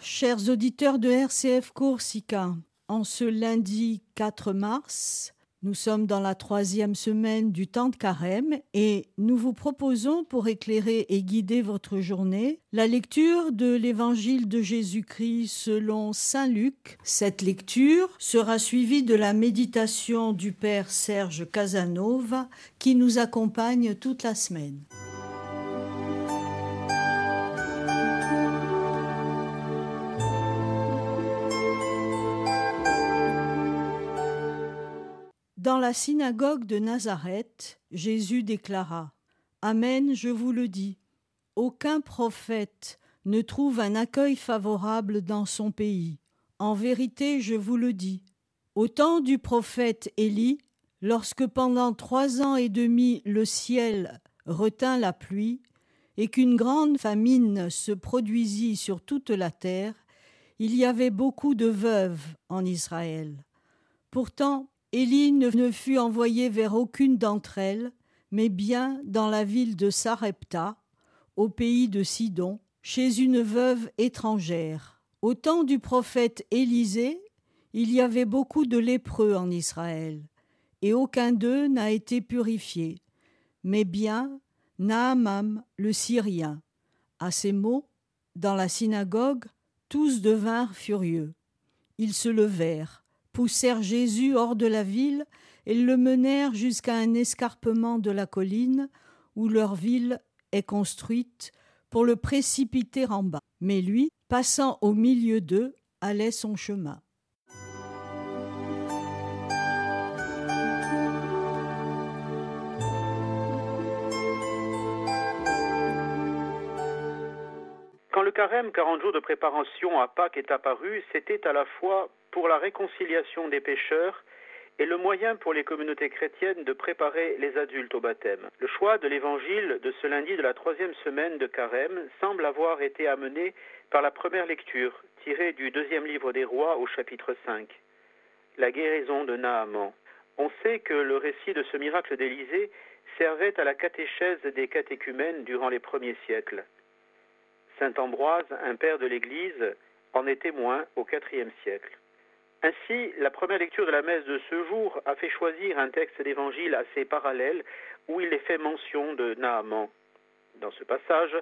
chers auditeurs de RCF Corsica. En ce lundi 4 mars, nous sommes dans la troisième semaine du temps de carême et nous vous proposons, pour éclairer et guider votre journée, la lecture de l'évangile de Jésus-Christ selon Saint Luc. Cette lecture sera suivie de la méditation du Père Serge Casanova qui nous accompagne toute la semaine. La synagogue de Nazareth, Jésus déclara Amen, je vous le dis, aucun prophète ne trouve un accueil favorable dans son pays. En vérité, je vous le dis, au temps du prophète Élie, lorsque pendant trois ans et demi le ciel retint la pluie, et qu'une grande famine se produisit sur toute la terre, il y avait beaucoup de veuves en Israël. Pourtant, Élie ne fut envoyé vers aucune d'entre elles, mais bien dans la ville de Sarepta, au pays de Sidon, chez une veuve étrangère. Au temps du prophète Élisée, il y avait beaucoup de lépreux en Israël, et aucun d'eux n'a été purifié, mais bien Naaman le Syrien. À ces mots, dans la synagogue, tous devinrent furieux. Ils se levèrent, poussèrent Jésus hors de la ville et le menèrent jusqu'à un escarpement de la colline où leur ville est construite pour le précipiter en bas. Mais lui, passant au milieu d'eux, allait son chemin. Le carême, 40 jours de préparation à Pâques, est apparu, c'était à la fois pour la réconciliation des pécheurs et le moyen pour les communautés chrétiennes de préparer les adultes au baptême. Le choix de l'évangile de ce lundi de la troisième semaine de Carême semble avoir été amené par la première lecture, tirée du deuxième livre des rois au chapitre 5. La guérison de Naaman. On sait que le récit de ce miracle d'Élysée servait à la catéchèse des catéchumènes durant les premiers siècles. Saint Ambroise, un père de l'Église, en est témoin au IVe siècle. Ainsi, la première lecture de la messe de ce jour a fait choisir un texte d'évangile assez parallèle où il est fait mention de Naaman. Dans ce passage,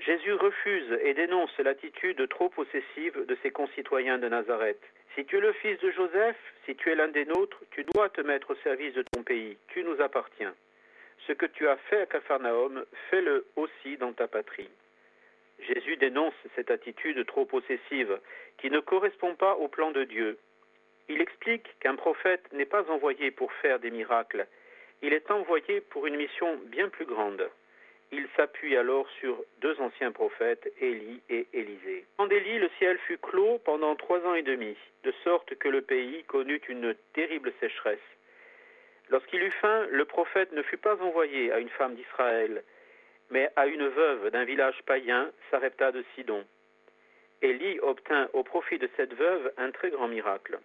Jésus refuse et dénonce l'attitude trop possessive de ses concitoyens de Nazareth. Si tu es le fils de Joseph, si tu es l'un des nôtres, tu dois te mettre au service de ton pays, tu nous appartiens. Ce que tu as fait à Capharnaüm, fais-le aussi dans ta patrie. Jésus dénonce cette attitude trop possessive qui ne correspond pas au plan de Dieu. Il explique qu'un prophète n'est pas envoyé pour faire des miracles, il est envoyé pour une mission bien plus grande. Il s'appuie alors sur deux anciens prophètes, Élie et Élisée. En Élie, le ciel fut clos pendant trois ans et demi, de sorte que le pays connut une terrible sécheresse. Lorsqu'il eut faim, le prophète ne fut pas envoyé à une femme d'Israël, mais à une veuve d'un village païen, Sarepta de Sidon. Élie obtint au profit de cette veuve un très grand miracle.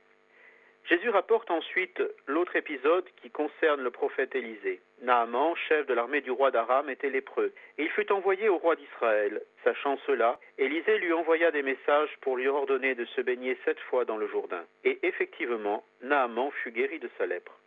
Jésus rapporte ensuite l'autre épisode qui concerne le prophète Élisée. Naaman, chef de l'armée du roi d'Aram, était lépreux, et il fut envoyé au roi d'Israël. Sachant cela, Élisée lui envoya des messages pour lui ordonner de se baigner sept fois dans le Jourdain. Et effectivement, Naaman fut guéri de sa lèpre.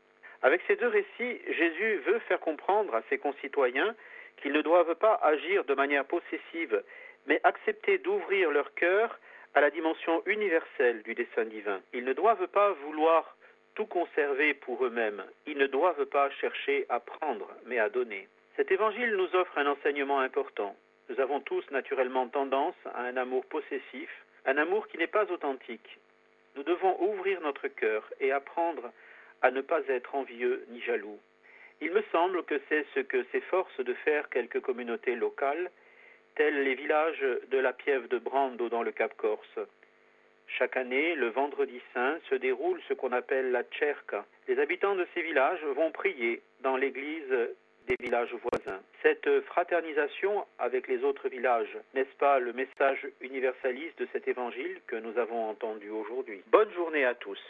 Avec ces deux récits, Jésus veut faire comprendre à ses concitoyens qu'ils ne doivent pas agir de manière possessive, mais accepter d'ouvrir leur cœur à la dimension universelle du dessein divin. Ils ne doivent pas vouloir tout conserver pour eux-mêmes. Ils ne doivent pas chercher à prendre, mais à donner. Cet évangile nous offre un enseignement important. Nous avons tous naturellement tendance à un amour possessif, un amour qui n'est pas authentique. Nous devons ouvrir notre cœur et apprendre à ne pas être envieux ni jaloux. Il me semble que c'est ce que s'efforcent de faire quelques communautés locales tels les villages de la Piève de Brando dans le Cap Corse. Chaque année, le vendredi saint, se déroule ce qu'on appelle la Cerca. Les habitants de ces villages vont prier dans l'église des villages voisins. Cette fraternisation avec les autres villages, n'est-ce pas le message universaliste de cet évangile que nous avons entendu aujourd'hui? Bonne journée à tous.